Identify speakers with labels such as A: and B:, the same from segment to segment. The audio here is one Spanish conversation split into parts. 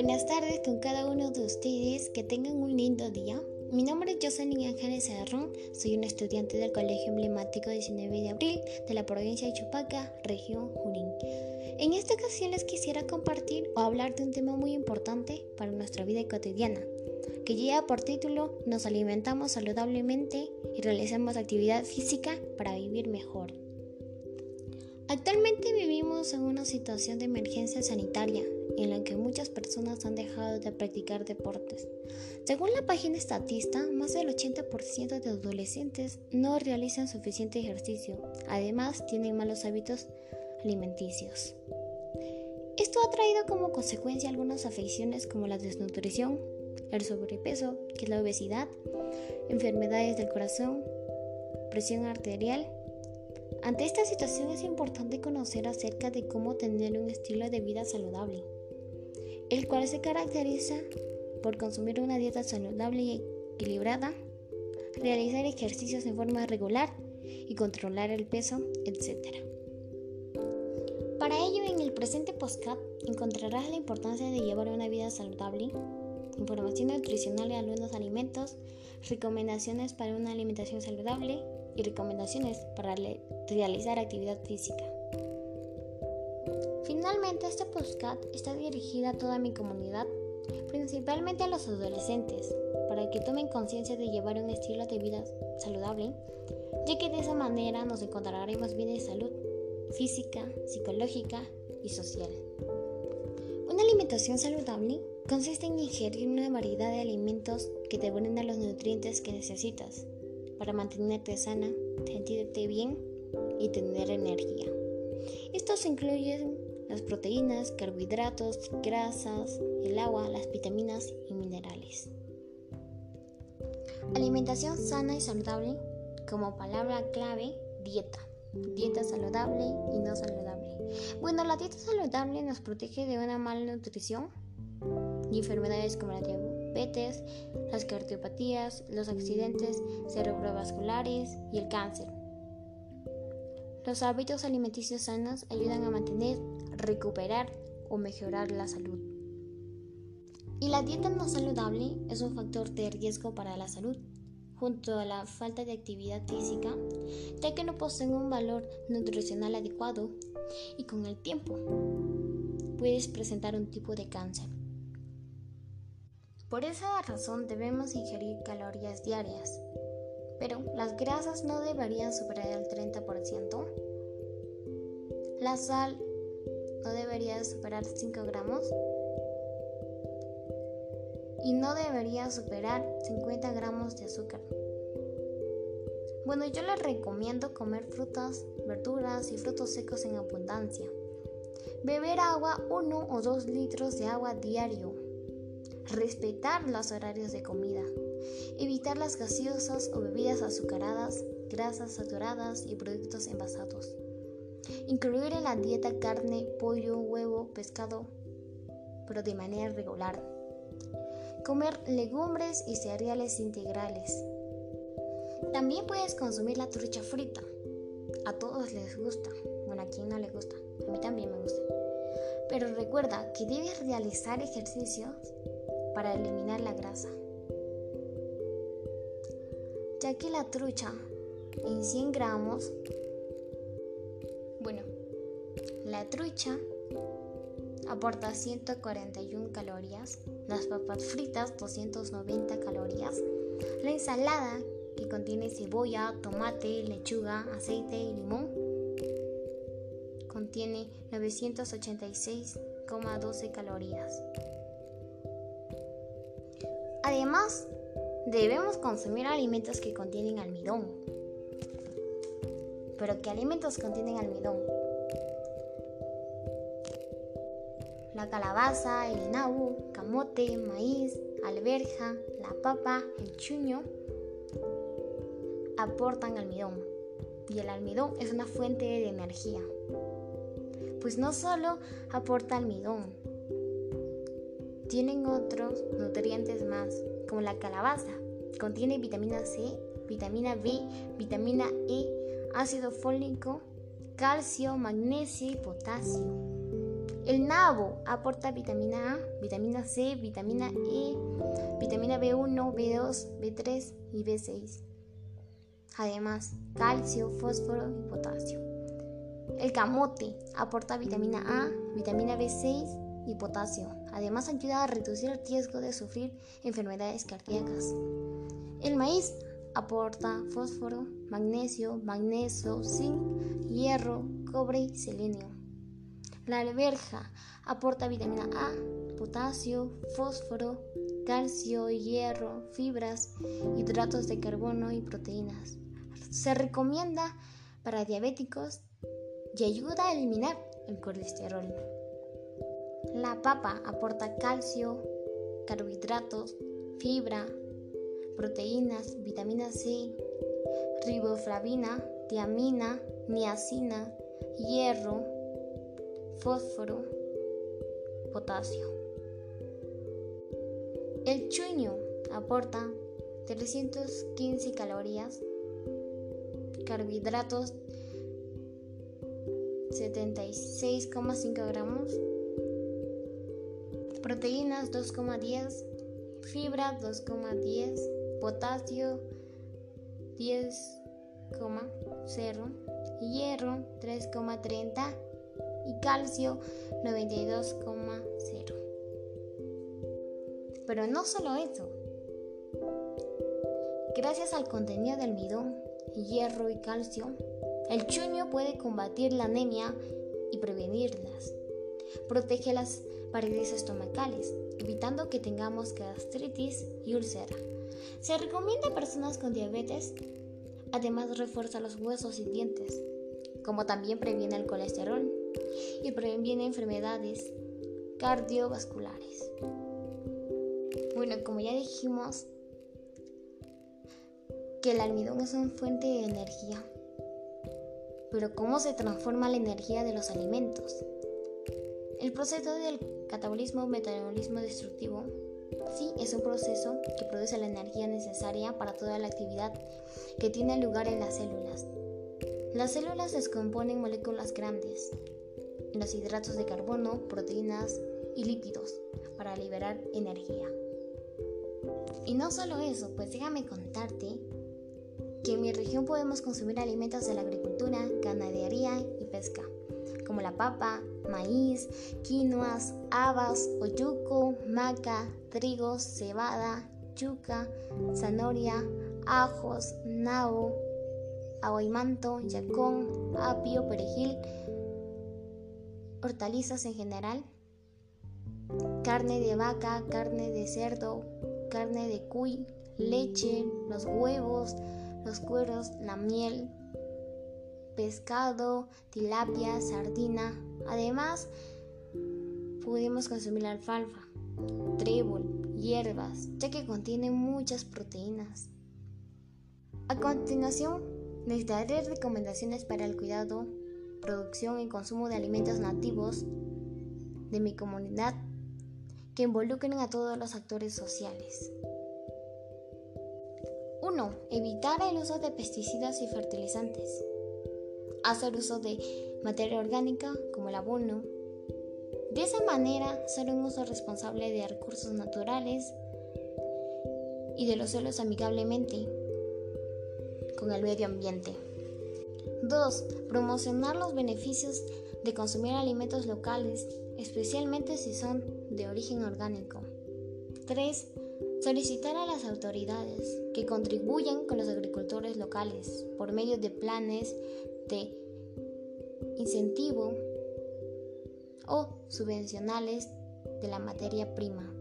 A: Buenas tardes con cada uno de ustedes, que tengan un lindo día. Mi nombre es Jocelyn Ángeles Cerrón, soy una estudiante del Colegio Emblemático 19 de Abril de la provincia de Chupaca, región Junín. En esta ocasión les quisiera compartir o hablar de un tema muy importante para nuestra vida cotidiana, que lleva por título Nos alimentamos saludablemente y realizamos actividad física para vivir mejor. Actualmente vivimos en una situación de emergencia sanitaria en la que muchas personas han dejado de practicar deportes. Según la página estatista, más del 80% de adolescentes no realizan suficiente ejercicio. Además, tienen malos hábitos alimenticios. Esto ha traído como consecuencia algunas afecciones como la desnutrición, el sobrepeso, que es la obesidad, enfermedades del corazón, presión arterial ante esta situación es importante conocer acerca de cómo tener un estilo de vida saludable, el cual se caracteriza por consumir una dieta saludable y equilibrada, realizar ejercicios en forma regular y controlar el peso, etc. Para ello, en el presente postcat encontrarás la importancia de llevar una vida saludable, información nutricional de algunos alimentos, recomendaciones para una alimentación saludable, y recomendaciones para realizar actividad física. Finalmente, este podcast está dirigida a toda mi comunidad, principalmente a los adolescentes, para que tomen conciencia de llevar un estilo de vida saludable, ya que de esa manera nos encontraremos bien de salud física, psicológica y social. Una alimentación saludable consiste en ingerir una variedad de alimentos que te brindan los nutrientes que necesitas para mantenerte sana, sentirte bien y tener energía. Estos incluyen las proteínas, carbohidratos, grasas, el agua, las vitaminas y minerales. Alimentación sana y saludable como palabra clave, dieta. Dieta saludable y no saludable. Bueno, la dieta saludable nos protege de una mala nutrición y enfermedades como la diabetes las cardiopatías, los accidentes cerebrovasculares y el cáncer. Los hábitos alimenticios sanos ayudan a mantener, recuperar o mejorar la salud. Y la dieta no saludable es un factor de riesgo para la salud, junto a la falta de actividad física, ya que no poseen un valor nutricional adecuado y con el tiempo puedes presentar un tipo de cáncer. Por esa razón debemos ingerir calorías diarias, pero las grasas no deberían superar el 30%. La sal no debería superar 5 gramos y no debería superar 50 gramos de azúcar. Bueno, yo les recomiendo comer frutas, verduras y frutos secos en abundancia. Beber agua 1 o 2 litros de agua diario respetar los horarios de comida, evitar las gaseosas o bebidas azucaradas, grasas saturadas y productos envasados. Incluir en la dieta carne, pollo, huevo, pescado, pero de manera regular. Comer legumbres y cereales integrales. También puedes consumir la trucha frita. A todos les gusta. Bueno, a quien no le gusta. A mí también me gusta. Pero recuerda que debes realizar ejercicios para eliminar la grasa. Ya que la trucha en 100 gramos, bueno, la trucha aporta 141 calorías, las papas fritas 290 calorías, la ensalada que contiene cebolla, tomate, lechuga, aceite y limón contiene 986,12 calorías. Además, debemos consumir alimentos que contienen almidón. ¿Pero qué alimentos contienen almidón? La calabaza, el nabo, camote, maíz, alberja, la papa, el chuño aportan almidón. Y el almidón es una fuente de energía. Pues no solo aporta almidón, tienen otros nutrientes más, como la calabaza. Contiene vitamina C, vitamina B, vitamina E, ácido fólico, calcio, magnesio y potasio. El nabo aporta vitamina A, vitamina C, vitamina E, vitamina B1, B2, B3 y B6. Además, calcio, fósforo y potasio. El camote aporta vitamina A, vitamina B6 y potasio. Además, ayuda a reducir el riesgo de sufrir enfermedades cardíacas. El maíz aporta fósforo, magnesio, magnesio, zinc, hierro, cobre y selenio. La alberja aporta vitamina A, potasio, fósforo, calcio, hierro, fibras, hidratos de carbono y proteínas. Se recomienda para diabéticos y ayuda a eliminar el colesterol. La papa aporta calcio, carbohidratos, fibra, proteínas, vitamina C, riboflavina, tiamina, niacina, hierro, fósforo, potasio. El chuño aporta 315 calorías, carbohidratos 76,5 gramos, proteínas 2,10, fibra 2,10, potasio 10,0, hierro 3,30 y calcio 92,0. Pero no solo eso. Gracias al contenido de almidón, hierro y calcio, el chuño puede combatir la anemia y prevenirlas. Protege las paredes estomacales, evitando que tengamos gastritis y úlcera. Se recomienda a personas con diabetes. Además refuerza los huesos y dientes, como también previene el colesterol y previene enfermedades cardiovasculares. Bueno, como ya dijimos, que el almidón es una fuente de energía. Pero ¿cómo se transforma la energía de los alimentos? El proceso del catabolismo o metabolismo destructivo sí es un proceso que produce la energía necesaria para toda la actividad que tiene lugar en las células. Las células descomponen moléculas grandes, los hidratos de carbono, proteínas y lípidos para liberar energía. Y no solo eso, pues déjame contarte que en mi región podemos consumir alimentos de la agricultura, ganadería y pesca, como la papa, maíz, quinoas, habas, oyuco, maca, trigo, cebada, yuca, zanahoria, ajos, nabo, aguaymanto, yacón, apio, perejil, hortalizas en general, carne de vaca, carne de cerdo, carne de cuy, leche, los huevos, los cueros, la miel, pescado, tilapia, sardina. Además, pudimos consumir alfalfa, trébol, hierbas, ya que contiene muchas proteínas. A continuación, les daré recomendaciones para el cuidado producción y consumo de alimentos nativos de mi comunidad que involucren a todos los actores sociales. 1. Evitar el uso de pesticidas y fertilizantes. Hacer uso de materia orgánica como el abono. De esa manera, hacer un uso responsable de recursos naturales y de los suelos amigablemente con el medio ambiente. 2. Promocionar los beneficios de consumir alimentos locales, especialmente si son de origen orgánico. 3. Solicitar a las autoridades que contribuyan con los agricultores locales por medio de planes de incentivo o subvencionales de la materia prima.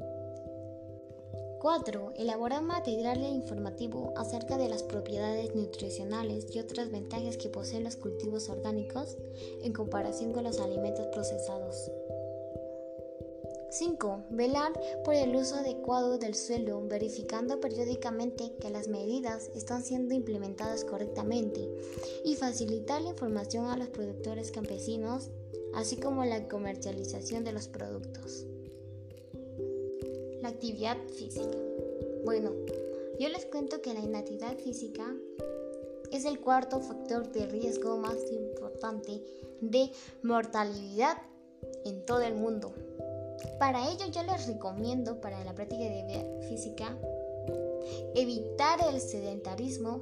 A: 4. Elaborar material informativo acerca de las propiedades nutricionales y otras ventajas que poseen los cultivos orgánicos en comparación con los alimentos procesados. 5. Velar por el uso adecuado del suelo, verificando periódicamente que las medidas están siendo implementadas correctamente y facilitar la información a los productores campesinos, así como la comercialización de los productos actividad física. Bueno, yo les cuento que la inactividad física es el cuarto factor de riesgo más importante de mortalidad en todo el mundo. Para ello yo les recomiendo para la práctica de vida física evitar el sedentarismo,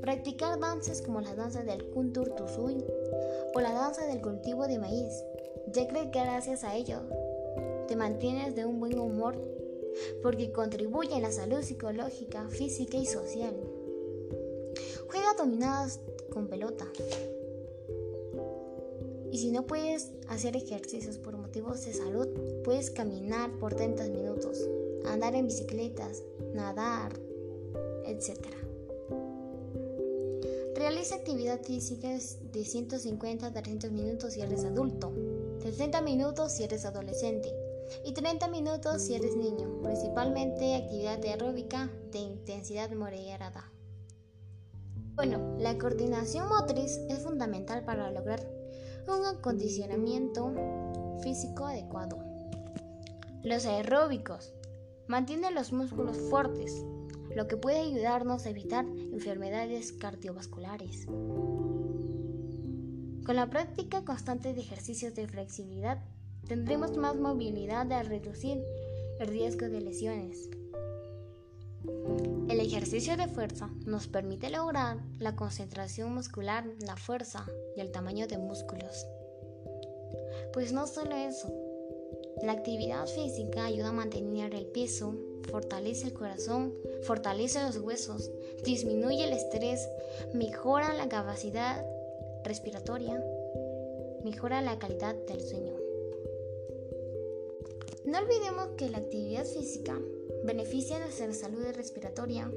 A: practicar danzas como la danza del Kuntur Tusui o la danza del cultivo de maíz, ya que gracias a ello te mantienes de un buen humor porque contribuye a la salud psicológica, física y social. Juega dominadas con pelota. Y si no puedes hacer ejercicios por motivos de salud, puedes caminar por 30 minutos, andar en bicicletas, nadar, etc. Realiza actividad física de 150 a 300 minutos si eres adulto, 60 minutos si eres adolescente y 30 minutos si eres niño, principalmente actividad aeróbica de intensidad moderada. Bueno, la coordinación motriz es fundamental para lograr un acondicionamiento físico adecuado. Los aeróbicos mantienen los músculos fuertes, lo que puede ayudarnos a evitar enfermedades cardiovasculares. Con la práctica constante de ejercicios de flexibilidad, tendremos más movilidad al reducir el riesgo de lesiones. Ejercicio de fuerza nos permite lograr la concentración muscular, la fuerza y el tamaño de músculos. Pues no solo eso, la actividad física ayuda a mantener el peso, fortalece el corazón, fortalece los huesos, disminuye el estrés, mejora la capacidad respiratoria, mejora la calidad del sueño. No olvidemos que la actividad física beneficia nuestra salud respiratoria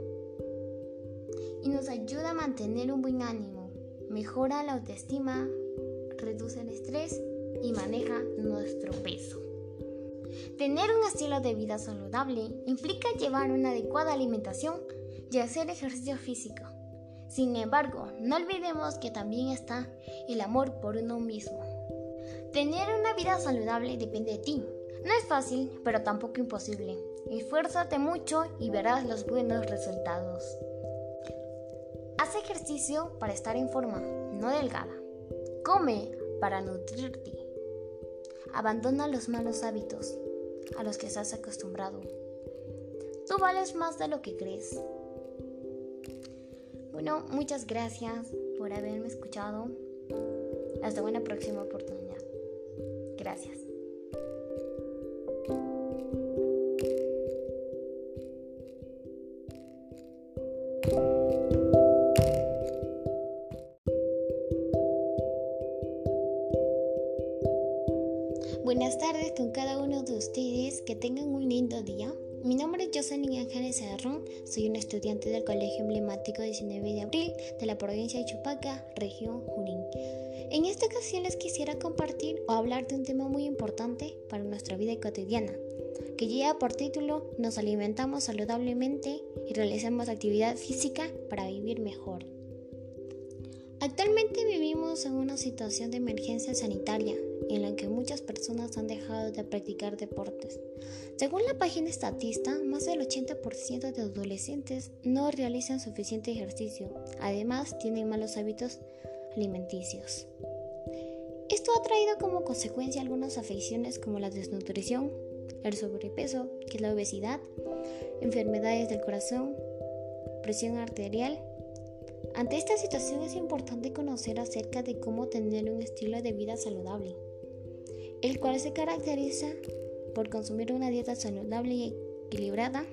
A: y nos ayuda a mantener un buen ánimo, mejora la autoestima, reduce el estrés y maneja nuestro peso. Tener un estilo de vida saludable implica llevar una adecuada alimentación y hacer ejercicio físico. Sin embargo, no olvidemos que también está el amor por uno mismo. Tener una vida saludable depende de ti. No es fácil, pero tampoco imposible. Esfuérzate mucho y verás los buenos resultados. Haz ejercicio para estar en forma, no delgada. Come para nutrirte. Abandona los malos hábitos a los que estás acostumbrado. Tú vales más de lo que crees. Bueno, muchas gracias por haberme escuchado. Hasta una próxima oportunidad. Buenas tardes con cada uno de ustedes, que tengan un lindo día. Mi nombre es Jocelyn Ángeles Cerrón, soy una estudiante del Colegio Emblemático 19 de Abril de la provincia de Chupaca, región Junín. En esta ocasión les quisiera compartir o hablar de un tema muy importante para nuestra vida cotidiana, que lleva por título Nos alimentamos saludablemente y realizamos actividad física para vivir mejor. Actualmente vivimos en una situación de emergencia sanitaria en la que muchas personas han dejado de practicar deportes. Según la página estatista, más del 80% de adolescentes no realizan suficiente ejercicio, además tienen malos hábitos alimenticios. Esto ha traído como consecuencia algunas afecciones como la desnutrición, el sobrepeso, que la obesidad, enfermedades del corazón, presión arterial. Ante esta situación es importante conocer acerca de cómo tener un estilo de vida saludable el cual se caracteriza por consumir una dieta saludable y equilibrada,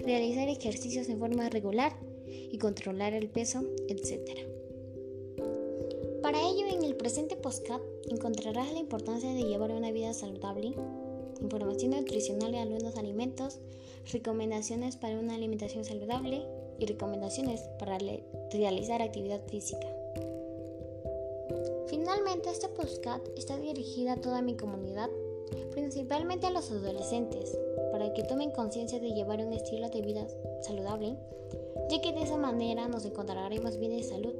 A: realizar ejercicios en forma regular y controlar el peso, etc. Para ello, en el presente postcard encontrarás la importancia de llevar una vida saludable, información nutricional de algunos alimentos, recomendaciones para una alimentación saludable y recomendaciones para realizar actividad física. Finalmente, este podcast está dirigida a toda mi comunidad, principalmente a los adolescentes, para que tomen conciencia de llevar un estilo de vida saludable, ya que de esa manera nos encontraremos bien de salud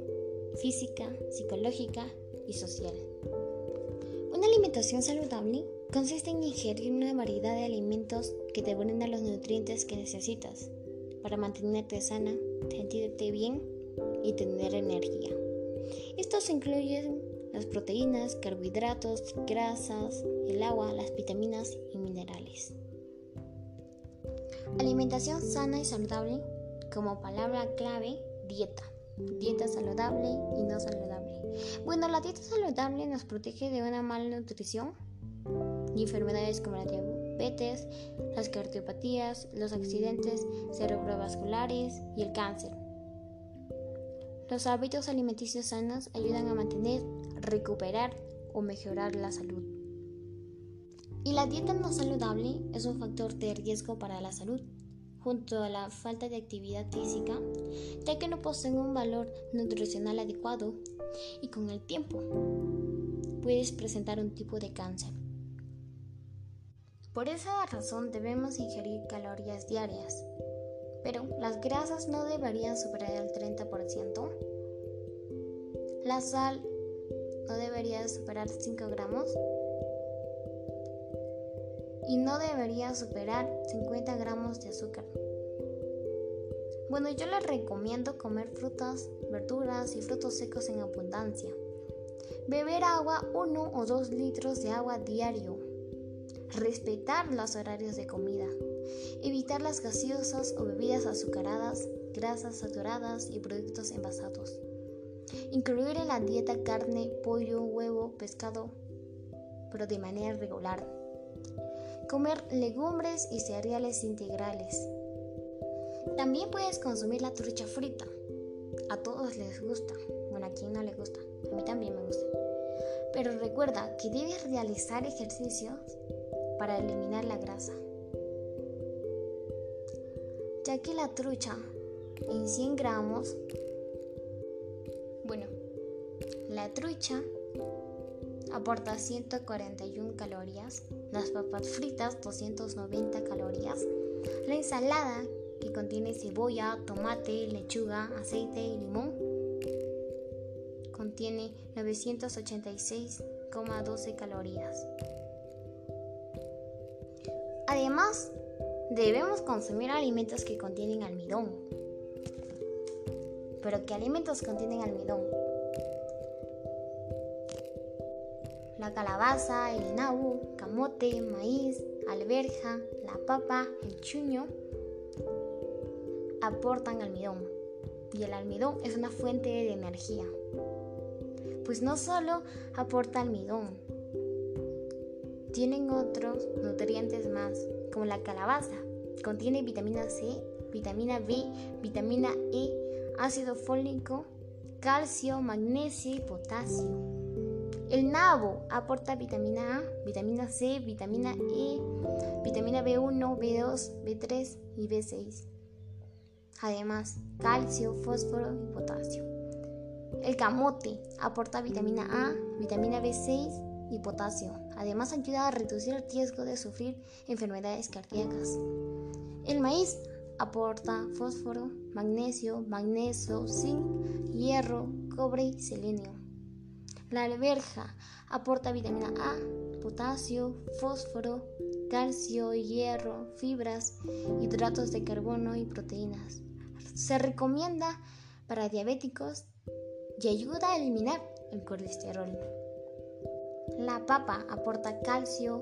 A: física, psicológica y social. Una alimentación saludable consiste en ingerir una variedad de alimentos que te brindan los nutrientes que necesitas para mantenerte sana, sentirte bien y tener energía. Estos incluyen las proteínas, carbohidratos, grasas, el agua, las vitaminas y minerales. Alimentación sana y saludable como palabra clave, dieta. Dieta saludable y no saludable. Bueno, la dieta saludable nos protege de una mala nutrición y enfermedades como la diabetes, las cardiopatías, los accidentes cerebrovasculares y el cáncer. Los hábitos alimenticios sanos ayudan a mantener, recuperar o mejorar la salud. Y la dieta no saludable es un factor de riesgo para la salud, junto a la falta de actividad física, ya que no poseen un valor nutricional adecuado y con el tiempo puedes presentar un tipo de cáncer. Por esa razón debemos ingerir calorías diarias, pero las grasas no deberían superar el 30%. La sal no debería superar 5 gramos y no debería superar 50 gramos de azúcar. Bueno, yo les recomiendo comer frutas, verduras y frutos secos en abundancia. Beber agua 1 o 2 litros de agua diario. Respetar los horarios de comida. Evitar las gaseosas o bebidas azucaradas, grasas saturadas y productos envasados. Incluir en la dieta carne, pollo, huevo, pescado, pero de manera regular. Comer legumbres y cereales integrales. También puedes consumir la trucha frita. A todos les gusta. Bueno, a quien no le gusta. A mí también me gusta. Pero recuerda que debes realizar ejercicios para eliminar la grasa. Ya que la trucha en 100 gramos bueno, la trucha aporta 141 calorías, las papas fritas 290 calorías, la ensalada que contiene cebolla, tomate, lechuga, aceite y limón contiene 986,12 calorías. Además, debemos consumir alimentos que contienen almidón, pero ¿qué alimentos contienen almidón? La calabaza, el nabo, camote, maíz, alberja, la papa, el chuño aportan almidón. Y el almidón es una fuente de energía. Pues no solo aporta almidón, tienen otros nutrientes más, como la calabaza. Contiene vitamina C, vitamina B, vitamina E, ácido fólico, calcio, magnesio y potasio. El nabo aporta vitamina A, vitamina C, vitamina E, vitamina B1, B2, B3 y B6. Además, calcio, fósforo y potasio. El camote aporta vitamina A, vitamina B6 y potasio. Además, ayuda a reducir el riesgo de sufrir enfermedades cardíacas. El maíz aporta fósforo, magnesio, magnesio, zinc, hierro, cobre y selenio. La alberja aporta vitamina A, potasio, fósforo, calcio, hierro, fibras, hidratos de carbono y proteínas. Se recomienda para diabéticos y ayuda a eliminar el colesterol. La papa aporta calcio,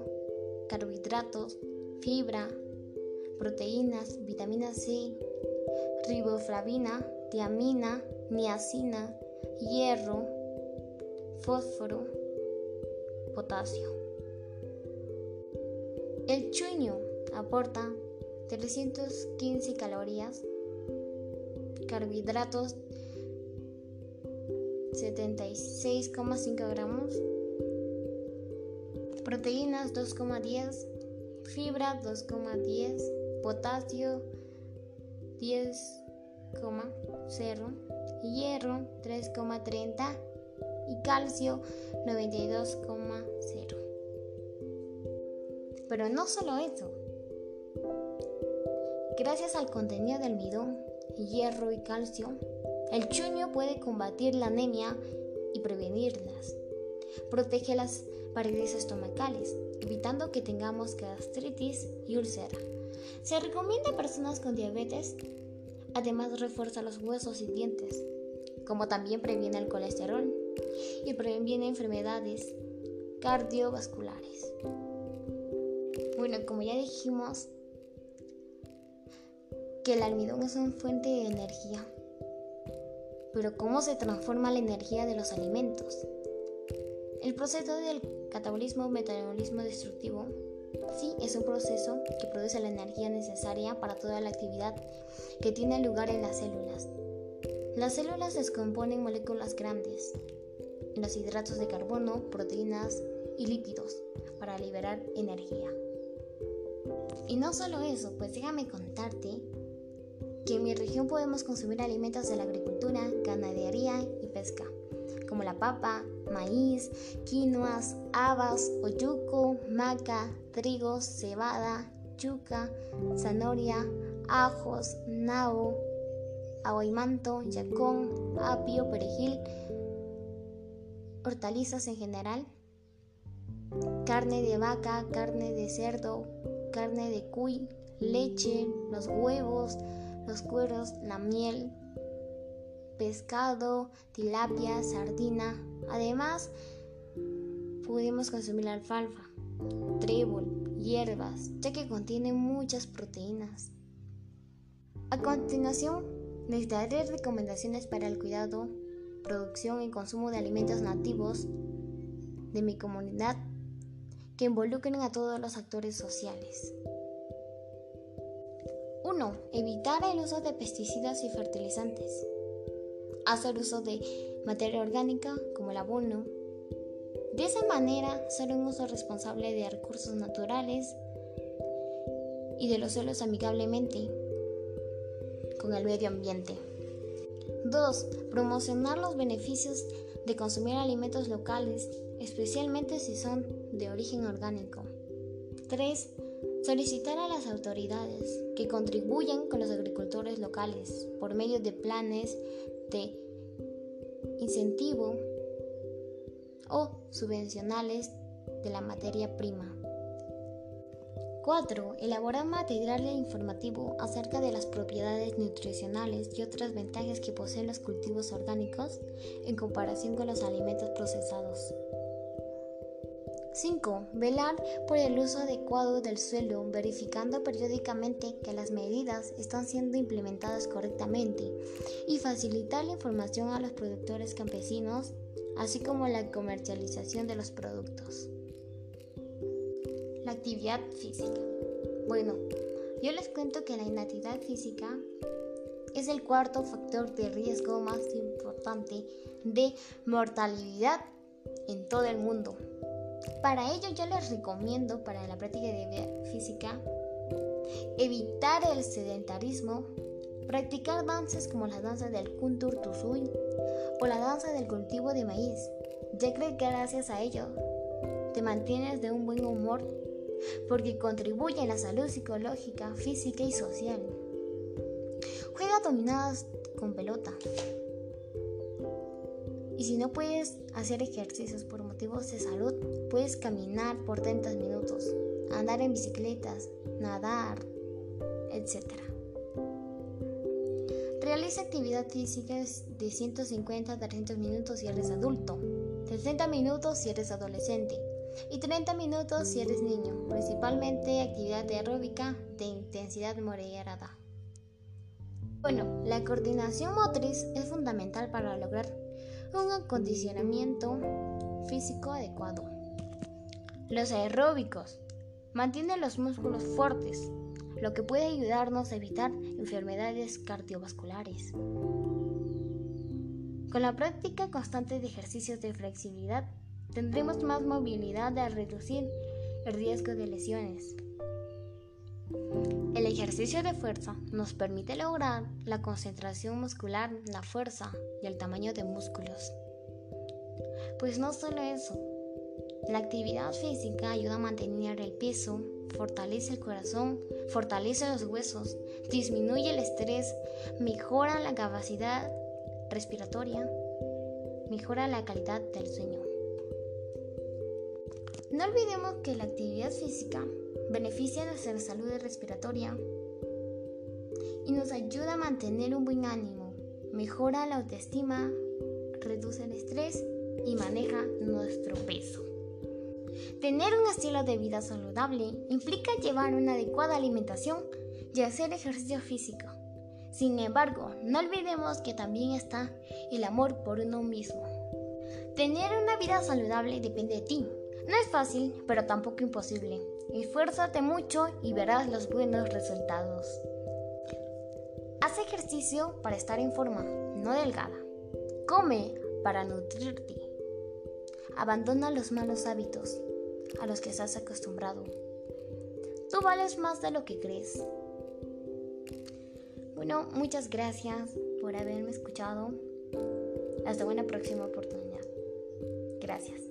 A: carbohidratos, fibra, proteínas, vitamina C, riboflavina, tiamina, niacina, hierro, fósforo, potasio. El chuño aporta 315 calorías, carbohidratos 76,5 gramos, proteínas 2,10, fibra 2,10 potasio 10,0, hierro 3,30 y calcio 92,0. Pero no solo eso. Gracias al contenido de almidón, hierro y calcio, el chuño puede combatir la anemia y prevenirlas. Protege las paredes estomacales, evitando que tengamos gastritis y úlcera. Se recomienda a personas con diabetes. Además refuerza los huesos y dientes, como también previene el colesterol y previene enfermedades cardiovasculares. Bueno, como ya dijimos, que el almidón es una fuente de energía. Pero ¿cómo se transforma la energía de los alimentos? El proceso del catabolismo o metabolismo destructivo sí es un proceso que produce la energía necesaria para toda la actividad que tiene lugar en las células. Las células descomponen en moléculas grandes, los hidratos de carbono, proteínas y lípidos para liberar energía. Y no solo eso, pues déjame contarte que en mi región podemos consumir alimentos de la agricultura, ganadería y pesca, como la papa, maíz, quinoas, habas, oyuco, maca, trigo, cebada, yuca, zanahoria, ajos, nabo, aguaymanto, yacón, apio, perejil, hortalizas en general, carne de vaca, carne de cerdo, carne de cuy, leche, los huevos, los cueros, la miel, pescado, tilapia, sardina. Además, pudimos consumir alfalfa, trébol, hierbas, ya que contiene muchas proteínas. A continuación, les daré recomendaciones para el cuidado, producción y consumo de alimentos nativos de mi comunidad que involucren a todos los actores sociales. 1. Evitar el uso de pesticidas y fertilizantes. Hacer uso de materia orgánica como el abono. De esa manera, hacer un uso responsable de recursos naturales y de los suelos amigablemente con el medio ambiente. 2. Promocionar los beneficios de consumir alimentos locales, especialmente si son de origen orgánico. 3 Solicitar a las autoridades que contribuyan con los agricultores locales por medio de planes de incentivo o subvencionales de la materia prima. 4. Elaborar material informativo acerca de las propiedades nutricionales y otras ventajas que poseen los cultivos orgánicos en comparación con los alimentos procesados. 5. Velar por el uso adecuado del suelo, verificando periódicamente que las medidas están siendo implementadas correctamente y facilitar la información a los productores campesinos, así como la comercialización de los productos. La actividad física. Bueno, yo les cuento que la inactividad física es el cuarto factor de riesgo más importante de mortalidad en todo el mundo. Para ello yo les recomiendo para la práctica de física evitar el sedentarismo, practicar danzas como la danza del Kuntur Tusui o la danza del cultivo de maíz, ya que gracias a ello te mantienes de un buen humor porque contribuye a la salud psicológica, física y social. Juega dominadas con pelota. Y si no puedes hacer ejercicios por motivos de salud, puedes caminar por 30 minutos, andar en bicicletas, nadar, etc. Realiza actividad física de 150 a 300 minutos si eres adulto, 60 minutos si eres adolescente y 30 minutos si eres niño, principalmente actividad aeróbica de intensidad moderada. Bueno, la coordinación motriz es fundamental para lograr un acondicionamiento físico adecuado. Los aeróbicos mantienen los músculos fuertes, lo que puede ayudarnos a evitar enfermedades cardiovasculares. Con la práctica constante de ejercicios de flexibilidad, tendremos más movilidad al reducir el riesgo de lesiones. El ejercicio de fuerza nos permite lograr la concentración muscular, la fuerza y el tamaño de músculos. Pues no solo eso, la actividad física ayuda a mantener el peso, fortalece el corazón, fortalece los huesos, disminuye el estrés, mejora la capacidad respiratoria, mejora la calidad del sueño. No olvidemos que la actividad física beneficia nuestra salud respiratoria y nos ayuda a mantener un buen ánimo, mejora la autoestima, reduce el estrés y maneja nuestro peso. Tener un estilo de vida saludable implica llevar una adecuada alimentación y hacer ejercicio físico. Sin embargo, no olvidemos que también está el amor por uno mismo. Tener una vida saludable depende de ti. No es fácil, pero tampoco imposible. Esfuérzate mucho y verás los buenos resultados. Haz ejercicio para estar en forma, no delgada. Come para nutrirte. Abandona los malos hábitos a los que estás acostumbrado. Tú vales más de lo que crees. Bueno, muchas gracias por haberme escuchado. Hasta una próxima oportunidad. Gracias.